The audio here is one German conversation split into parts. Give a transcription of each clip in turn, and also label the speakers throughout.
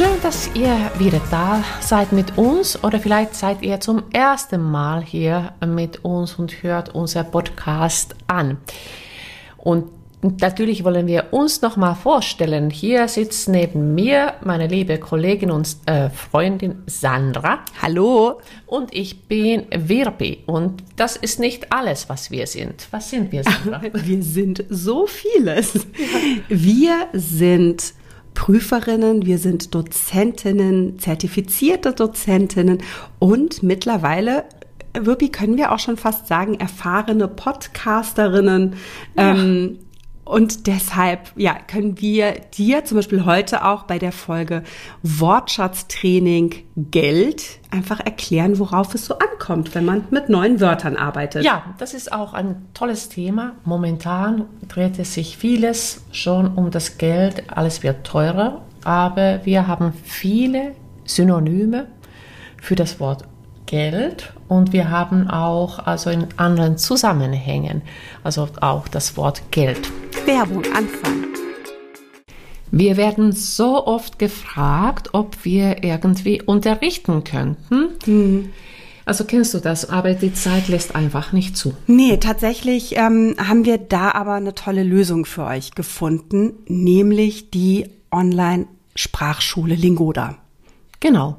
Speaker 1: Schön, dass ihr wieder da seid mit uns oder vielleicht seid ihr zum ersten Mal hier mit uns und hört unser Podcast an. Und natürlich wollen wir uns noch mal vorstellen. Hier sitzt neben mir meine liebe Kollegin und äh, Freundin Sandra.
Speaker 2: Hallo.
Speaker 1: Und ich bin Virpi. Und das ist nicht alles, was wir sind. Was sind wir, Sandra?
Speaker 2: wir sind so vieles. Wir sind Prüferinnen, wir sind Dozentinnen, zertifizierte Dozentinnen und mittlerweile Wirpi, können wir auch schon fast sagen, erfahrene Podcasterinnen. Ja. Ähm, und deshalb, ja, können wir dir zum Beispiel heute auch bei der Folge Wortschatztraining Geld einfach erklären, worauf es so ankommt, wenn man mit neuen Wörtern arbeitet.
Speaker 1: Ja, das ist auch ein tolles Thema. Momentan dreht es sich vieles schon um das Geld. Alles wird teurer, aber wir haben viele Synonyme für das Wort Geld und wir haben auch also in anderen Zusammenhängen, also auch das Wort Geld.
Speaker 2: Werbung anfangen.
Speaker 1: Wir werden so oft gefragt, ob wir irgendwie unterrichten könnten. Mhm. Also kennst du das, aber die Zeit lässt einfach nicht zu.
Speaker 2: Nee, tatsächlich ähm, haben wir da aber eine tolle Lösung für euch gefunden, nämlich die Online-Sprachschule Lingoda.
Speaker 1: Genau.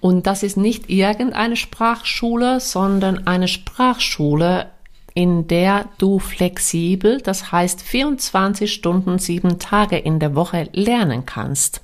Speaker 1: Und das ist nicht irgendeine Sprachschule, sondern eine Sprachschule, in der du flexibel, das heißt 24 Stunden, sieben Tage in der Woche lernen kannst.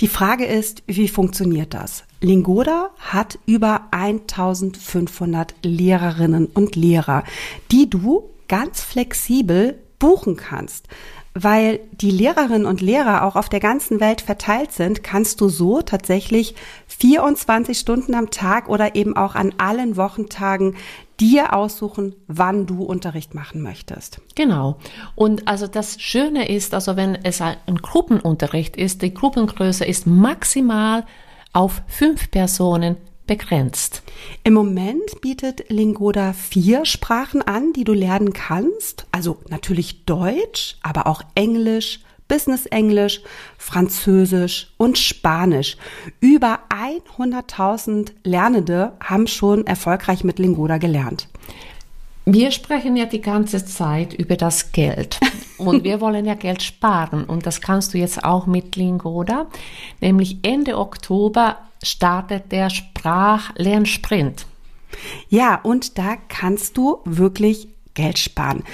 Speaker 2: Die Frage ist, wie funktioniert das? Lingoda hat über 1500 Lehrerinnen und Lehrer, die du ganz flexibel buchen kannst weil die Lehrerinnen und Lehrer auch auf der ganzen Welt verteilt sind, kannst du so tatsächlich 24 Stunden am Tag oder eben auch an allen Wochentagen dir aussuchen, wann du Unterricht machen möchtest.
Speaker 1: Genau. Und also das Schöne ist, also wenn es ein Gruppenunterricht ist, die Gruppengröße ist maximal auf fünf Personen begrenzt.
Speaker 2: Im Moment bietet Lingoda vier Sprachen an, die du lernen kannst. Also natürlich Deutsch, aber auch Englisch, Business Englisch, Französisch und Spanisch. Über 100.000 Lernende haben schon erfolgreich mit Lingoda gelernt.
Speaker 1: Wir sprechen ja die ganze Zeit über das Geld und wir wollen ja Geld sparen und das kannst du jetzt auch mit Lingoda. Nämlich Ende Oktober startet der Sprachlernsprint.
Speaker 2: Ja, und da kannst du wirklich Geld sparen.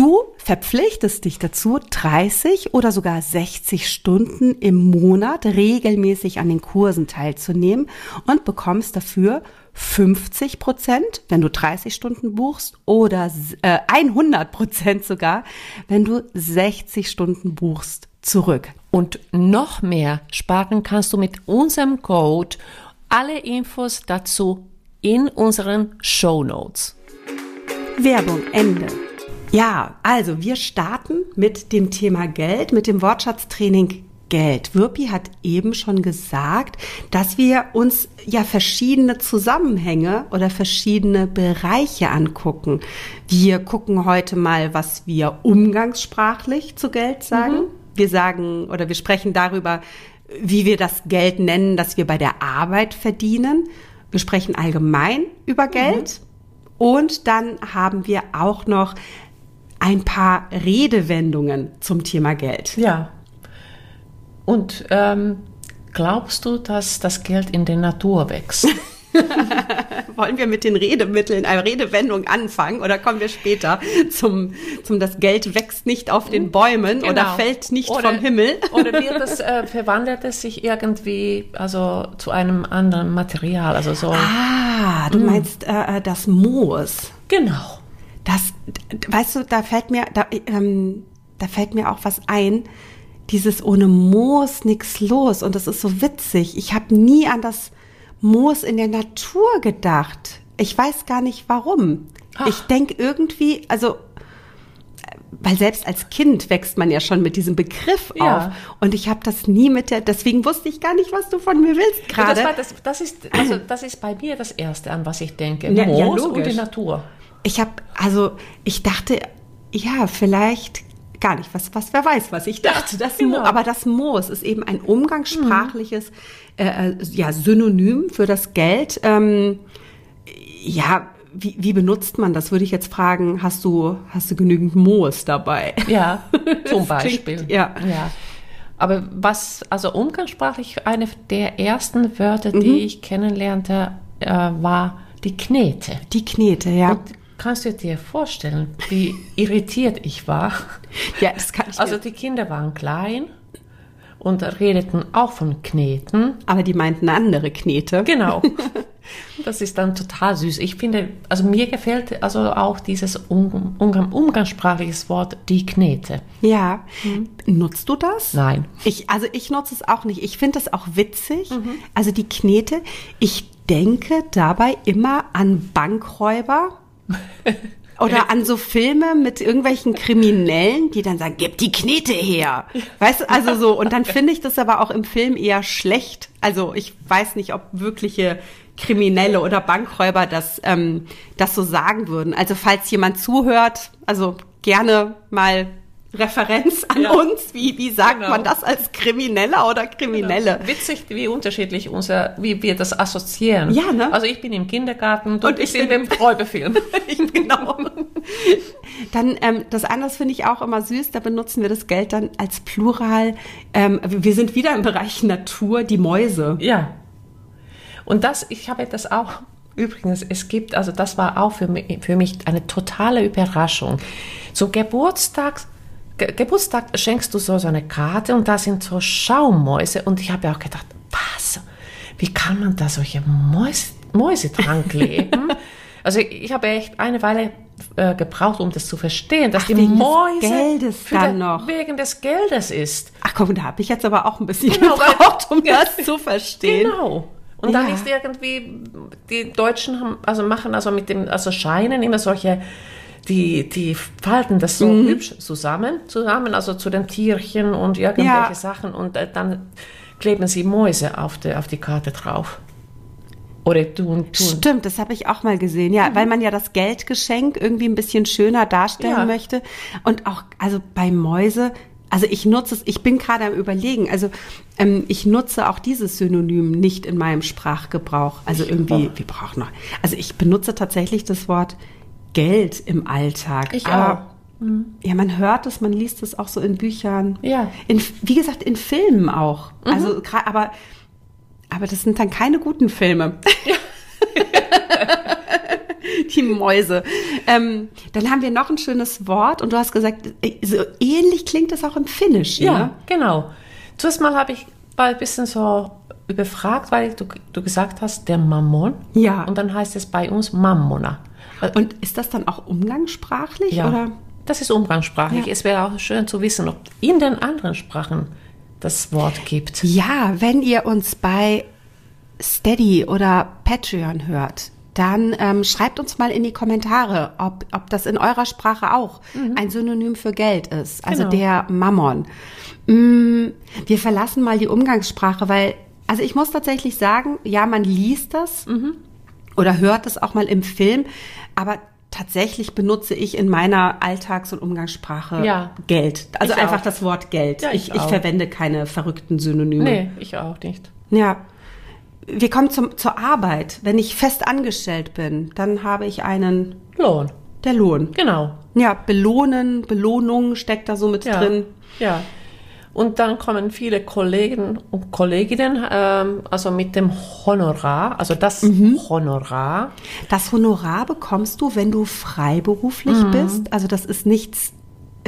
Speaker 2: Du verpflichtest dich dazu, 30 oder sogar 60 Stunden im Monat regelmäßig an den Kursen teilzunehmen und bekommst dafür 50 Prozent, wenn du 30 Stunden buchst, oder äh, 100 Prozent sogar, wenn du 60 Stunden buchst, zurück.
Speaker 1: Und noch mehr sparen kannst du mit unserem Code. Alle Infos dazu in unseren Show Notes.
Speaker 2: Werbung Ende. Ja, also wir starten mit dem Thema Geld, mit dem Wortschatztraining Geld. Wirpi hat eben schon gesagt, dass wir uns ja verschiedene Zusammenhänge oder verschiedene Bereiche angucken. Wir gucken heute mal, was wir umgangssprachlich zu Geld sagen. Mhm. Wir sagen oder wir sprechen darüber, wie wir das Geld nennen, das wir bei der Arbeit verdienen. Wir sprechen allgemein über mhm. Geld. Mhm. Und dann haben wir auch noch ein paar Redewendungen zum Thema Geld.
Speaker 1: Ja. Und ähm, glaubst du, dass das Geld in der Natur wächst?
Speaker 2: Wollen wir mit den Redemitteln, einer Redewendung anfangen oder kommen wir später zum, zum das Geld wächst nicht auf den Bäumen genau. oder fällt nicht oder, vom Himmel?
Speaker 1: oder wird es, äh, verwandelt es sich irgendwie also zu einem anderen Material, also so.
Speaker 2: Ah, du mm. meinst äh, äh das Moos.
Speaker 1: Genau.
Speaker 2: Weißt du, da fällt mir, da, ähm, da fällt mir auch was ein. Dieses ohne Moos nichts los und das ist so witzig. Ich habe nie an das Moos in der Natur gedacht. Ich weiß gar nicht warum. Ach. Ich denke irgendwie, also weil selbst als Kind wächst man ja schon mit diesem Begriff ja. auf. Und ich habe das nie mit der, deswegen wusste ich gar nicht, was du von mir willst gerade.
Speaker 1: Das, das, das, ist, also das ist bei mir das Erste, an was ich denke. Ja, Moos ja, und die Natur.
Speaker 2: Ich habe, also ich dachte, ja, vielleicht gar nicht, was, was, wer weiß, was ich dachte. Das
Speaker 1: genau.
Speaker 2: Mo, aber das Moos ist eben ein umgangssprachliches äh, äh, ja, Synonym für das Geld. Ähm, ja, wie, wie benutzt man das? Würde ich jetzt fragen, hast du, hast du genügend Moos dabei?
Speaker 1: Ja, zum
Speaker 2: Das klingt-
Speaker 1: Beispiel.
Speaker 2: ja.
Speaker 1: ja. Aber was, also umgangssprachlich, eine der ersten Wörter,
Speaker 2: Mhm.
Speaker 1: die ich kennenlernte, äh, war die Knete.
Speaker 2: Die Knete, ja.
Speaker 1: Und kannst du dir vorstellen, wie irritiert ich war?
Speaker 2: ja, das kann ich
Speaker 1: Also die Kinder waren klein und redeten auch von Kneten.
Speaker 2: aber die meinten andere Knete.
Speaker 1: Genau. Das ist dann total süß. Ich finde, also mir gefällt also auch dieses um, umgang, umgangssprachliches Wort die Knete.
Speaker 2: Ja. Nutzt du das?
Speaker 1: Nein.
Speaker 2: Ich, also ich nutze es auch nicht. Ich finde es auch witzig.
Speaker 1: Mhm.
Speaker 2: Also die Knete. Ich denke dabei immer an Bankräuber. Oder an so Filme mit irgendwelchen Kriminellen, die dann sagen, gib die Knete her. Weißt du, also so. Und dann finde ich das aber auch im Film eher schlecht. Also ich weiß nicht, ob wirkliche Kriminelle oder Bankräuber das, ähm, das so sagen würden. Also falls jemand zuhört, also gerne mal Referenz an
Speaker 1: Ja.
Speaker 2: uns. Wie, wie sagt
Speaker 1: Genau.
Speaker 2: man das als Krimineller oder Kriminelle?
Speaker 1: Witzig, wie unterschiedlich unser, wie wir das assoziieren.
Speaker 2: Ja, ne?
Speaker 1: Also ich bin im Kindergarten
Speaker 2: Und ich
Speaker 1: in
Speaker 2: bin-
Speaker 1: dem Räuberfilm.
Speaker 2: genau. Dann ähm, das andere finde ich auch immer süß. Da benutzen wir das Geld dann als Plural. Ähm, wir sind wieder im Bereich Natur, die Mäuse.
Speaker 1: Ja. Und das, ich habe das auch, übrigens, es gibt, also das war auch für mich, für mich eine totale Überraschung. So Geburtstags, Ge Geburtstag schenkst du so, so eine Karte und da sind so Schaummäuse und ich habe ja auch gedacht, was, wie kann man da solche Mäuse, Mäuse dran kleben? also ich, ich habe echt eine Weile äh, gebraucht, um das zu verstehen, dass
Speaker 2: Ach,
Speaker 1: die
Speaker 2: wegen des
Speaker 1: Mäuse
Speaker 2: Geldes
Speaker 1: für
Speaker 2: dann noch.
Speaker 1: wegen des Geldes ist.
Speaker 2: Ach komm, da habe ich jetzt aber auch ein bisschen
Speaker 1: Genau,
Speaker 2: gebraucht, um das zu verstehen.
Speaker 1: Genau. Und dann
Speaker 2: Ja.
Speaker 1: ist irgendwie, die Deutschen haben, also machen also mit dem, also Scheinen immer solche, die, die falten das so
Speaker 2: Mhm.
Speaker 1: hübsch zusammen, zusammen, also zu den Tierchen und irgendwelche
Speaker 2: Ja.
Speaker 1: Sachen und äh, dann kleben sie Mäuse auf die, auf die Karte drauf. Oder tun, tun.
Speaker 2: Stimmt, das habe ich auch mal gesehen. Ja, weil man ja das Geldgeschenk irgendwie ein bisschen schöner darstellen
Speaker 1: Ja.
Speaker 2: möchte. Und auch, also bei Mäuse, also ich nutze es, ich bin gerade am überlegen, also ähm, ich nutze auch dieses Synonym nicht in meinem Sprachgebrauch. Also irgendwie, wir brauchen noch, also ich benutze tatsächlich das Wort Geld im Alltag.
Speaker 1: Ich
Speaker 2: Aber, Ja, man hört es, man liest es auch so in Büchern.
Speaker 1: Ja.
Speaker 2: In, wie gesagt, in Filmen auch. Also, gra- aber, aber das sind dann keine guten Filme. Die Mäuse. Ähm, dann haben wir noch ein schönes Wort und du hast gesagt, äh, so ähnlich klingt es auch im Finnischen.
Speaker 1: Ja,
Speaker 2: Ne?
Speaker 1: genau. Zuerst mal habe ich war ein bisschen so überfragt, weil du, du gesagt hast, der Mammon.
Speaker 2: Ja.
Speaker 1: Und dann heißt es bei uns Mammona.
Speaker 2: Und ist das dann auch umgangssprachlich?
Speaker 1: Ja,
Speaker 2: Oder?
Speaker 1: das ist umgangssprachlich.
Speaker 2: Ja.
Speaker 1: Es wäre auch schön zu wissen, ob in den anderen Sprachen das Wort gibt.
Speaker 2: Ja, wenn ihr uns bei Steady oder Patreon hört, dann ähm, schreibt uns mal in die Kommentare, ob, ob das in eurer Sprache auch ein Synonym für Geld ist. Also
Speaker 1: Genau.
Speaker 2: der Mammon. Mm, wir verlassen mal die Umgangssprache, weil, also ich muss tatsächlich sagen, ja, man liest das oder hört es auch mal im Film, aber tatsächlich benutze ich in meiner Alltags- und Umgangssprache
Speaker 1: Ja.
Speaker 2: Geld. Also
Speaker 1: Ich
Speaker 2: einfach
Speaker 1: auch.
Speaker 2: das Wort Geld.
Speaker 1: Ja,
Speaker 2: ich,
Speaker 1: ich
Speaker 2: ich verwende keine verrückten Synonyme.
Speaker 1: Nee, ich auch nicht.
Speaker 2: Ja. Wir kommen zum, zur Arbeit. Wenn ich fest angestellt bin, dann habe ich einen,
Speaker 1: Lohn.
Speaker 2: der Lohn.
Speaker 1: Genau.
Speaker 2: Ja, belohnen, Belohnung steckt da so mit
Speaker 1: Ja.
Speaker 2: drin.
Speaker 1: Ja. Und dann kommen viele Kollegen und Kolleginnen, ähm, also mit dem Honorar, also das
Speaker 2: Mhm.
Speaker 1: Honorar.
Speaker 2: Das Honorar bekommst du, wenn du freiberuflich
Speaker 1: Mhm.
Speaker 2: bist. Also das ist nichts,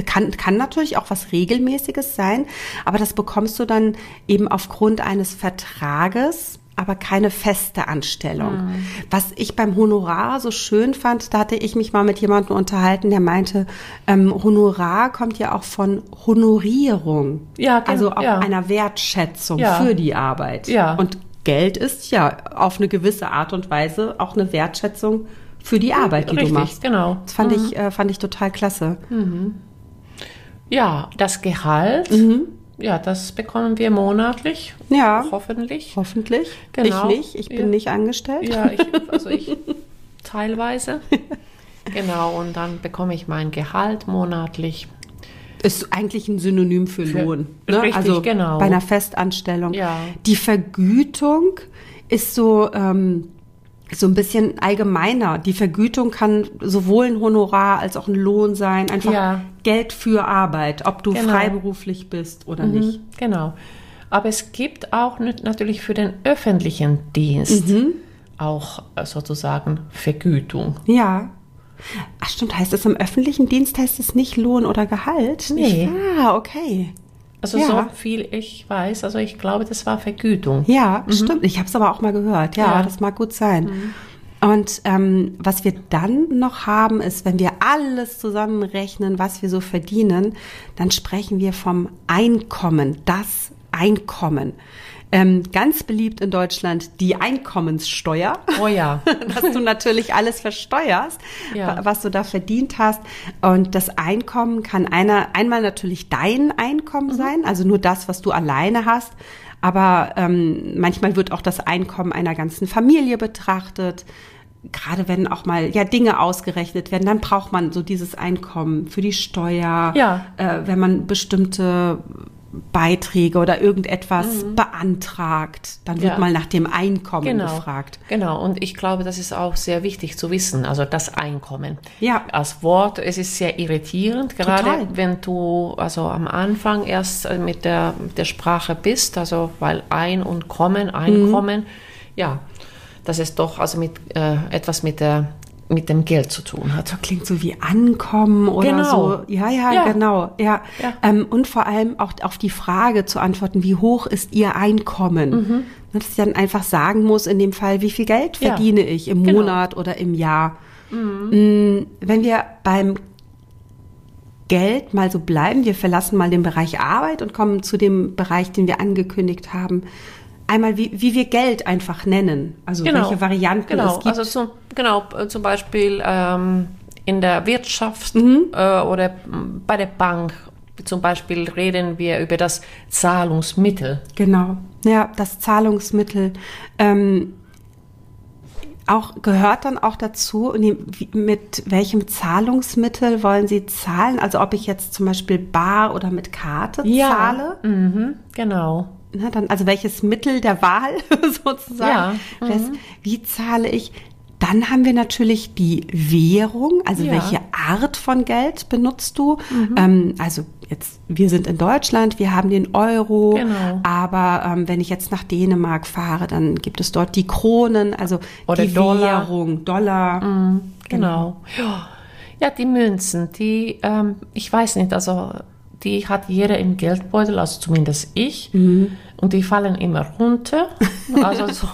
Speaker 2: kann, kann natürlich auch was Regelmäßiges sein, aber das bekommst du dann eben aufgrund eines Vertrages, aber keine feste Anstellung.
Speaker 1: Mhm.
Speaker 2: Was ich beim Honorar so schön fand, da hatte ich mich mal mit jemandem unterhalten, der meinte, ähm, Honorar kommt ja auch von Honorierung.
Speaker 1: Ja, genau,
Speaker 2: Also auch
Speaker 1: ja.
Speaker 2: einer Wertschätzung
Speaker 1: Ja.
Speaker 2: für die Arbeit.
Speaker 1: Ja.
Speaker 2: Und Geld ist ja auf eine gewisse Art und Weise auch eine Wertschätzung für die Arbeit, die
Speaker 1: Richtig,
Speaker 2: du machst.
Speaker 1: genau.
Speaker 2: Das fand ich, äh, fand ich total klasse.
Speaker 1: Ja, das Gehalt,
Speaker 2: Mhm.
Speaker 1: Ja, das bekommen wir monatlich.
Speaker 2: Ja.
Speaker 1: Hoffentlich.
Speaker 2: Hoffentlich.
Speaker 1: Genau.
Speaker 2: Ich nicht. Ich bin
Speaker 1: Ja.
Speaker 2: nicht angestellt.
Speaker 1: Ja, ich, also ich teilweise. Genau, und dann bekomme ich mein Gehalt monatlich.
Speaker 2: Ist eigentlich ein Synonym für,
Speaker 1: Für-
Speaker 2: Lohn.
Speaker 1: richtig,
Speaker 2: also
Speaker 1: genau.
Speaker 2: bei einer Festanstellung.
Speaker 1: Ja.
Speaker 2: Die Vergütung ist so, ähm, so ein bisschen allgemeiner. Die Vergütung kann sowohl ein Honorar als auch ein Lohn sein. Einfach
Speaker 1: Ja.
Speaker 2: Geld für Arbeit, ob du
Speaker 1: Genau.
Speaker 2: freiberuflich bist oder nicht.
Speaker 1: Mhm, Genau. Aber es gibt auch nat- natürlich für den öffentlichen Dienst
Speaker 2: Mhm.
Speaker 1: auch äh, sozusagen Vergütung.
Speaker 2: Ja. Ach stimmt, heißt es im öffentlichen Dienst heißt es nicht Lohn oder Gehalt?
Speaker 1: Nee.
Speaker 2: Ah, okay.
Speaker 1: Also
Speaker 2: Ja.
Speaker 1: so viel ich weiß, also ich glaube, das war Vergütung.
Speaker 2: Ja, stimmt. Ich habe es aber auch mal gehört. Ja,
Speaker 1: Mhm. Ja.
Speaker 2: das mag gut sein. Und ähm, was wir dann noch haben, ist, wenn wir alles zusammenrechnen, was wir so verdienen, dann sprechen wir vom Einkommen, das Einkommen. Ähm, ganz beliebt in Deutschland die Einkommenssteuer.
Speaker 1: Oh ja.
Speaker 2: dass du natürlich alles versteuerst,
Speaker 1: Ja.
Speaker 2: wa- was du da verdient hast. Und das Einkommen kann einer, einmal natürlich dein Einkommen sein, also nur das, was du alleine hast. Aber ähm, manchmal wird auch das Einkommen einer ganzen Familie betrachtet. Gerade wenn auch mal ja Dinge ausgerechnet werden, dann braucht man so dieses Einkommen für die Steuer,
Speaker 1: Ja.
Speaker 2: äh, wenn man bestimmte Beiträge oder irgendetwas beantragt, dann wird
Speaker 1: Ja.
Speaker 2: mal nach dem Einkommen
Speaker 1: Genau.
Speaker 2: gefragt.
Speaker 1: Genau, und ich glaube, das ist auch sehr wichtig zu wissen, also das Einkommen.
Speaker 2: Ja.
Speaker 1: Als Wort, es ist sehr irritierend, gerade
Speaker 2: Total.
Speaker 1: wenn du also am Anfang erst äh, mit der, mit der Sprache bist, also weil ein und kommen, Einkommen,
Speaker 2: Mhm.
Speaker 1: ja, dass es doch also mit äh, etwas mit der mit dem Geld zu tun hat.
Speaker 2: So klingt so wie ankommen oder
Speaker 1: Genau.
Speaker 2: so. Ja, ja,
Speaker 1: Ja.
Speaker 2: genau. Ja.
Speaker 1: Ja.
Speaker 2: Ähm, und vor allem auch auf die Frage zu antworten, wie hoch ist Ihr Einkommen? Ne, Dass ich dann einfach sagen muss, in dem Fall, wie viel Geld
Speaker 1: Ja.
Speaker 2: verdiene ich im
Speaker 1: Genau.
Speaker 2: Monat oder im Jahr. Mm, Wenn wir beim Geld mal so bleiben, wir verlassen mal den Bereich Arbeit und kommen zu dem Bereich, den wir angekündigt haben. Einmal, wie, wie wir Geld einfach nennen. Also welche Varianten
Speaker 1: genau.
Speaker 2: es gibt.
Speaker 1: Also zum, genau, äh, zum Beispiel ähm, in der Wirtschaft
Speaker 2: Mhm.
Speaker 1: äh, oder bei der Bank. Zum Beispiel reden wir über das Zahlungsmittel.
Speaker 2: Genau, ja, das Zahlungsmittel. Ähm, auch gehört dann auch dazu, mit welchem Zahlungsmittel wollen Sie zahlen? Also ob ich jetzt zum Beispiel bar oder mit Karte zahle?
Speaker 1: Mhm, genau.
Speaker 2: Na, dann, also welches Mittel der Wahl sozusagen?
Speaker 1: Ja,
Speaker 2: Das, wie zahle ich? Dann haben wir natürlich die Währung, also
Speaker 1: Ja.
Speaker 2: welche Art von Geld benutzt du? Ähm, also jetzt, wir sind in Deutschland, wir haben den Euro,
Speaker 1: Genau.
Speaker 2: aber ähm, wenn ich jetzt nach Dänemark fahre, dann gibt es dort die Kronen, also
Speaker 1: Oder
Speaker 2: die
Speaker 1: Dollar.
Speaker 2: Währung, Dollar.
Speaker 1: Genau. Ja. ja, die Münzen, die, ähm, ich weiß nicht, also die hat jeder im Geldbeutel, also zumindest ich.
Speaker 2: Mhm.
Speaker 1: Und die fallen immer runter. Also so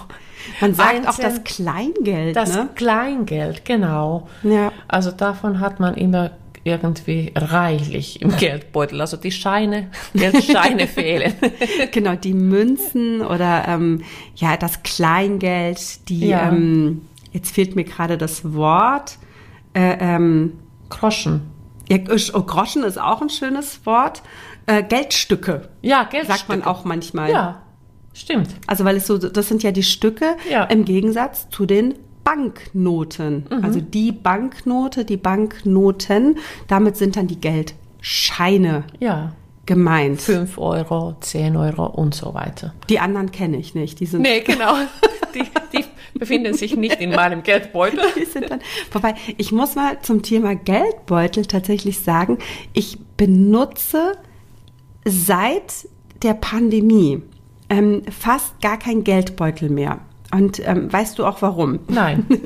Speaker 2: Man sagt auch
Speaker 1: einzeln-
Speaker 2: das Kleingeld,
Speaker 1: das
Speaker 2: ne?
Speaker 1: Kleingeld, genau.
Speaker 2: Ja.
Speaker 1: Also davon hat man immer irgendwie reichlich im Geldbeutel. Also die Scheine, Geldscheine fehlen.
Speaker 2: genau, die Münzen oder ähm, ja, das Kleingeld, die,
Speaker 1: Ja.
Speaker 2: ähm, jetzt fehlt mir gerade das Wort. Äh, ähm,
Speaker 1: Groschen.
Speaker 2: Ja, Groschen ist auch ein schönes Wort. Äh, Geldstücke,
Speaker 1: Ja, Geldstücke.
Speaker 2: sagt man auch manchmal.
Speaker 1: Ja, stimmt.
Speaker 2: Also weil es so, das sind ja die Stücke
Speaker 1: Ja.
Speaker 2: im Gegensatz zu den Banknoten.
Speaker 1: Mhm.
Speaker 2: Also die Banknote, die Banknoten, damit sind dann die Geldscheine
Speaker 1: Ja.
Speaker 2: gemeint.
Speaker 1: 5 Euro, 10 Euro und so weiter.
Speaker 2: Die anderen kenne ich nicht. Die sind
Speaker 1: Nee, genau. Die, die befinden sich nicht in meinem Geldbeutel.
Speaker 2: Dann, wobei, ich muss mal zum Thema Geldbeutel tatsächlich sagen, ich benutze seit der Pandemie ähm, fast gar kein Geldbeutel mehr. Und ähm, weißt du auch warum?
Speaker 1: Nein.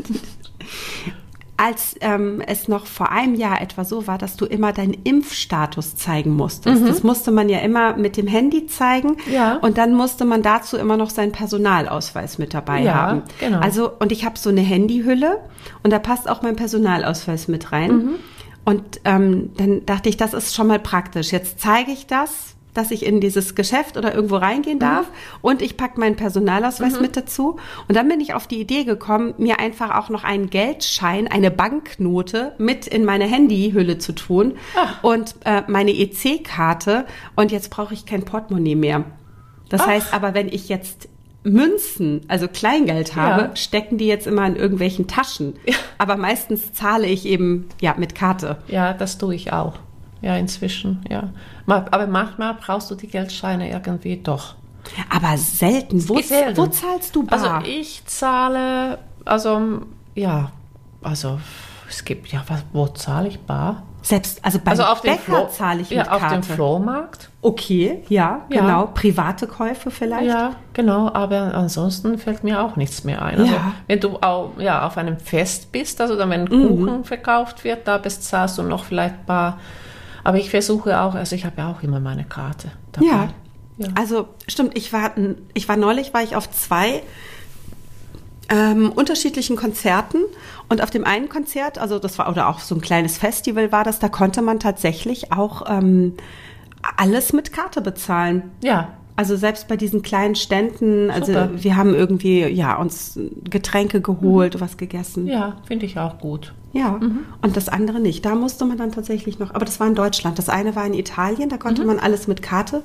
Speaker 2: Als ähm, es noch vor einem Jahr etwa so war, dass du immer deinen Impfstatus zeigen musstest. Das musste man ja immer mit dem Handy zeigen.
Speaker 1: Ja.
Speaker 2: Und dann musste man dazu immer noch seinen Personalausweis mit dabei
Speaker 1: Ja,
Speaker 2: haben.
Speaker 1: genau.
Speaker 2: Also, und ich habe so eine Handyhülle und da passt auch mein Personalausweis mit rein. Und ähm, dann dachte ich, das ist schon mal praktisch. Jetzt zeige ich das, dass ich in dieses Geschäft oder irgendwo reingehen darf und ich packe meinen Personalausweis mit dazu. Und dann bin ich auf die Idee gekommen, mir einfach auch noch einen Geldschein, eine Banknote mit in meine Handyhülle zu tun und äh, meine EC-Karte. Und jetzt brauche ich kein Portemonnaie mehr. Das heißt aber, wenn ich jetzt Münzen, also Kleingeld habe,
Speaker 1: Ja.
Speaker 2: stecken die jetzt immer in irgendwelchen Taschen. Aber meistens zahle ich eben ja mit Karte.
Speaker 1: Ja, das tue ich auch. Ja, inzwischen, ja. Aber manchmal brauchst du die Geldscheine irgendwie doch.
Speaker 2: Aber selten. Wo,
Speaker 1: selten.
Speaker 2: wo zahlst du bar?
Speaker 1: Also ich zahle, also ja, also es gibt ja, was, wo zahle ich bar?
Speaker 2: Selbst, also beim
Speaker 1: Also auf
Speaker 2: Bäcker zahle ich
Speaker 1: ja,
Speaker 2: mit
Speaker 1: auf
Speaker 2: Karte.
Speaker 1: dem Flohmarkt.
Speaker 2: Okay, ja,
Speaker 1: Ja.
Speaker 2: genau. Private Käufe vielleicht.
Speaker 1: Ja, genau, aber ansonsten fällt mir auch nichts mehr ein. Also
Speaker 2: Ja.
Speaker 1: wenn du auch, ja, auf einem Fest bist, also dann, wenn
Speaker 2: Mhm.
Speaker 1: Kuchen verkauft wird, da bezahlst du noch vielleicht bar. Aber ich versuche auch, also ich habe ja auch immer meine Karte dabei.
Speaker 2: Ja.
Speaker 1: Ja.
Speaker 2: Also stimmt, ich war, ich war neulich, war ich auf zwei ähm, unterschiedlichen Konzerten und auf dem einen Konzert, also das war, oder auch so ein kleines Festival war das, da konnte man tatsächlich auch ähm, alles mit Karte bezahlen.
Speaker 1: ja.
Speaker 2: Also selbst bei diesen kleinen Ständen, also
Speaker 1: Super.
Speaker 2: wir haben irgendwie ja uns Getränke geholt, was gegessen.
Speaker 1: Ja, finde ich auch gut.
Speaker 2: Ja, und das andere nicht. Da musste man dann tatsächlich noch, aber das war in Deutschland. Das eine war in Italien, da konnte man alles mit Karte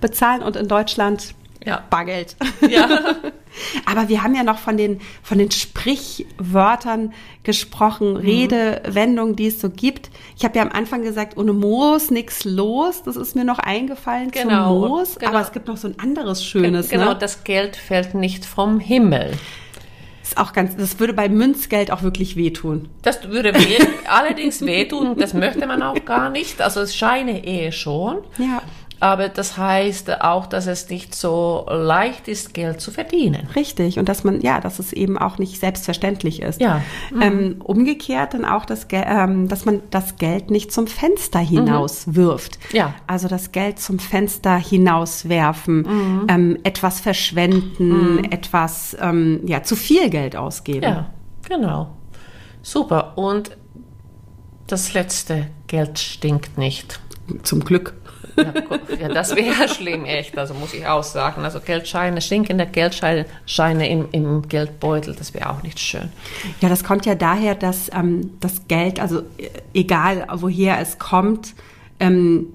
Speaker 2: bezahlen und in Deutschland
Speaker 1: Ja.
Speaker 2: Bargeld.
Speaker 1: Ja.
Speaker 2: aber wir haben ja noch von den, von den Sprichwörtern gesprochen, Redewendungen, die es so gibt. Ich habe ja am Anfang gesagt, ohne Moos nix los. Das ist mir noch eingefallen
Speaker 1: Genau,
Speaker 2: zum Moos.
Speaker 1: genau.
Speaker 2: Aber es gibt noch so ein anderes Schönes.
Speaker 1: genau,
Speaker 2: ne?
Speaker 1: das Geld fällt nicht vom Himmel.
Speaker 2: ist auch ganz, das würde bei Münzgeld auch wirklich wehtun.
Speaker 1: Das würde weh, allerdings wehtun, das möchte man auch gar nicht. Also es Scheine eh schon.
Speaker 2: Ja.
Speaker 1: Aber das heißt auch, dass es nicht so leicht ist, Geld zu verdienen.
Speaker 2: Richtig. Und dass man, ja, dass es eben auch nicht selbstverständlich ist.
Speaker 1: Ja.
Speaker 2: Ähm, umgekehrt dann auch, das, Ge- ähm, dass man das Geld nicht zum Fenster hinaus wirft.
Speaker 1: Ja.
Speaker 2: Also das Geld zum Fenster hinauswerfen, ähm, etwas verschwenden, etwas, ähm, ja, zu viel Geld ausgeben.
Speaker 1: Ja, genau. Super. Und das letzte, Geld stinkt nicht.
Speaker 2: Zum Glück.
Speaker 1: Ja, das wäre schlimm, echt. Also muss ich auch sagen. Also Geldscheine, stinkende Geldscheine Scheine im, im Geldbeutel, das wäre auch nicht schön.
Speaker 2: Ja, das kommt ja daher, dass ähm, das Geld, also äh, egal woher es kommt, ähm,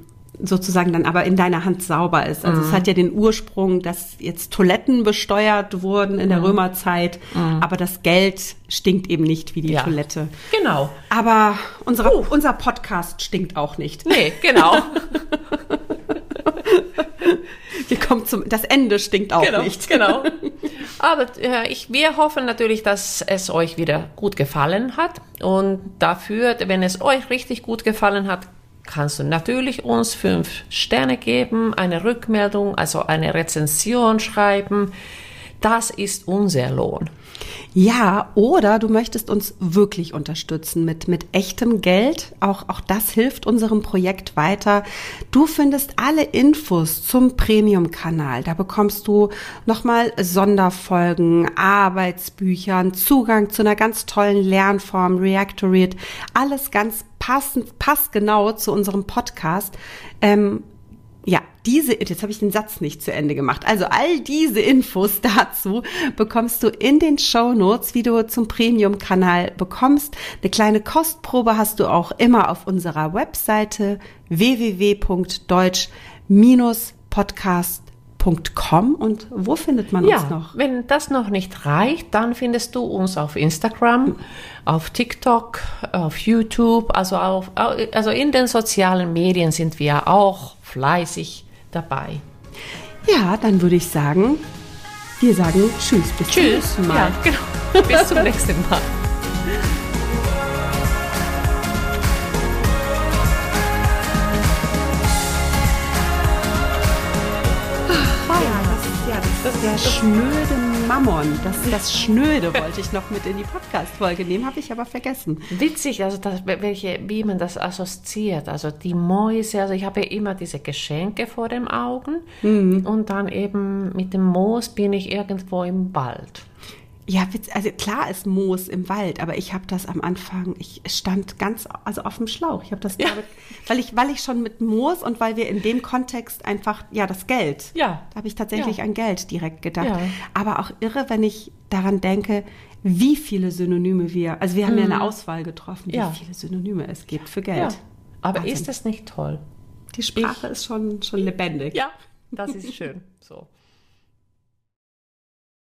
Speaker 2: sozusagen dann aber in deiner Hand sauber ist. Also es hat ja den Ursprung, dass jetzt Toiletten besteuert wurden in der Römerzeit, aber das Geld stinkt eben nicht wie die
Speaker 1: Ja.
Speaker 2: Toilette.
Speaker 1: Genau.
Speaker 2: Aber unser, unser Podcast stinkt auch nicht.
Speaker 1: Nee, genau.
Speaker 2: Wir kommen zum, das Ende stinkt auch
Speaker 1: genau,
Speaker 2: nicht.
Speaker 1: genau. Aber äh, ich, wir hoffen natürlich, dass es euch wieder gut gefallen hat. Und dafür, wenn es euch richtig gut gefallen hat, kannst du natürlich uns fünf Sterne geben, eine Rückmeldung, also eine Rezension schreiben. Das ist unser Lohn.
Speaker 2: Ja, oder du möchtest uns wirklich unterstützen mit, mit echtem Geld. Auch, auch das hilft unserem Projekt weiter. Du findest alle Infos zum Premium-Kanal. Da bekommst du nochmal Sonderfolgen, Arbeitsbüchern, Zugang zu einer ganz tollen Lernform, Reactorate. Alles ganz passend, passgenau zu unserem Podcast. Ähm, ja, diese, jetzt habe ich den Satz nicht zu Ende gemacht. Also all diese Infos dazu bekommst du in den Show Notes, wie du zum Premium-Kanal bekommst. Eine kleine Kostprobe hast du auch immer auf unserer Webseite www.deutsch-podcast.com. Und wo findet man uns
Speaker 1: Ja,
Speaker 2: noch?
Speaker 1: wenn das noch nicht reicht, dann findest du uns auf Instagram, auf TikTok, auf YouTube, also, auf, also in den sozialen Medien sind wir auch fleißig dabei.
Speaker 2: Ja, dann würde ich sagen, wir sagen Tschüss. Bis zum
Speaker 1: Tschüss.
Speaker 2: nächsten Mal.
Speaker 1: Ja, genau. Bis zum nächsten Mal.
Speaker 2: Ist der schnöde Mammon. Das, das Schnöde wollte ich noch mit in die Podcast-Folge nehmen, habe ich aber vergessen.
Speaker 1: Witzig, also das, welche, wie man das assoziiert. Also die Mäuse, also ich habe immer diese Geschenke vor den Augen und dann eben mit dem Moos bin ich irgendwo im Wald.
Speaker 2: Ja, also klar ist Moos im Wald, aber ich habe das am Anfang, ich stand ganz also auf dem Schlauch. Ich habe das damit, weil ich weil ich schon mit Moos und weil wir in dem Kontext einfach ja das Geld.
Speaker 1: Ja.
Speaker 2: Da habe ich tatsächlich
Speaker 1: Ja.
Speaker 2: an Geld direkt gedacht.
Speaker 1: Ja.
Speaker 2: Aber auch irre, wenn ich daran denke, wie viele Synonyme wir, also wir haben ja eine Auswahl getroffen, wie
Speaker 1: Mhm. Ja.
Speaker 2: viele Synonyme es gibt für
Speaker 1: Ja.
Speaker 2: Geld.
Speaker 1: Aber
Speaker 2: Wahnsinn.
Speaker 1: ist das nicht toll?
Speaker 2: Die Sprache ist schon schon lebendig.
Speaker 1: Ja, das ist schön. So.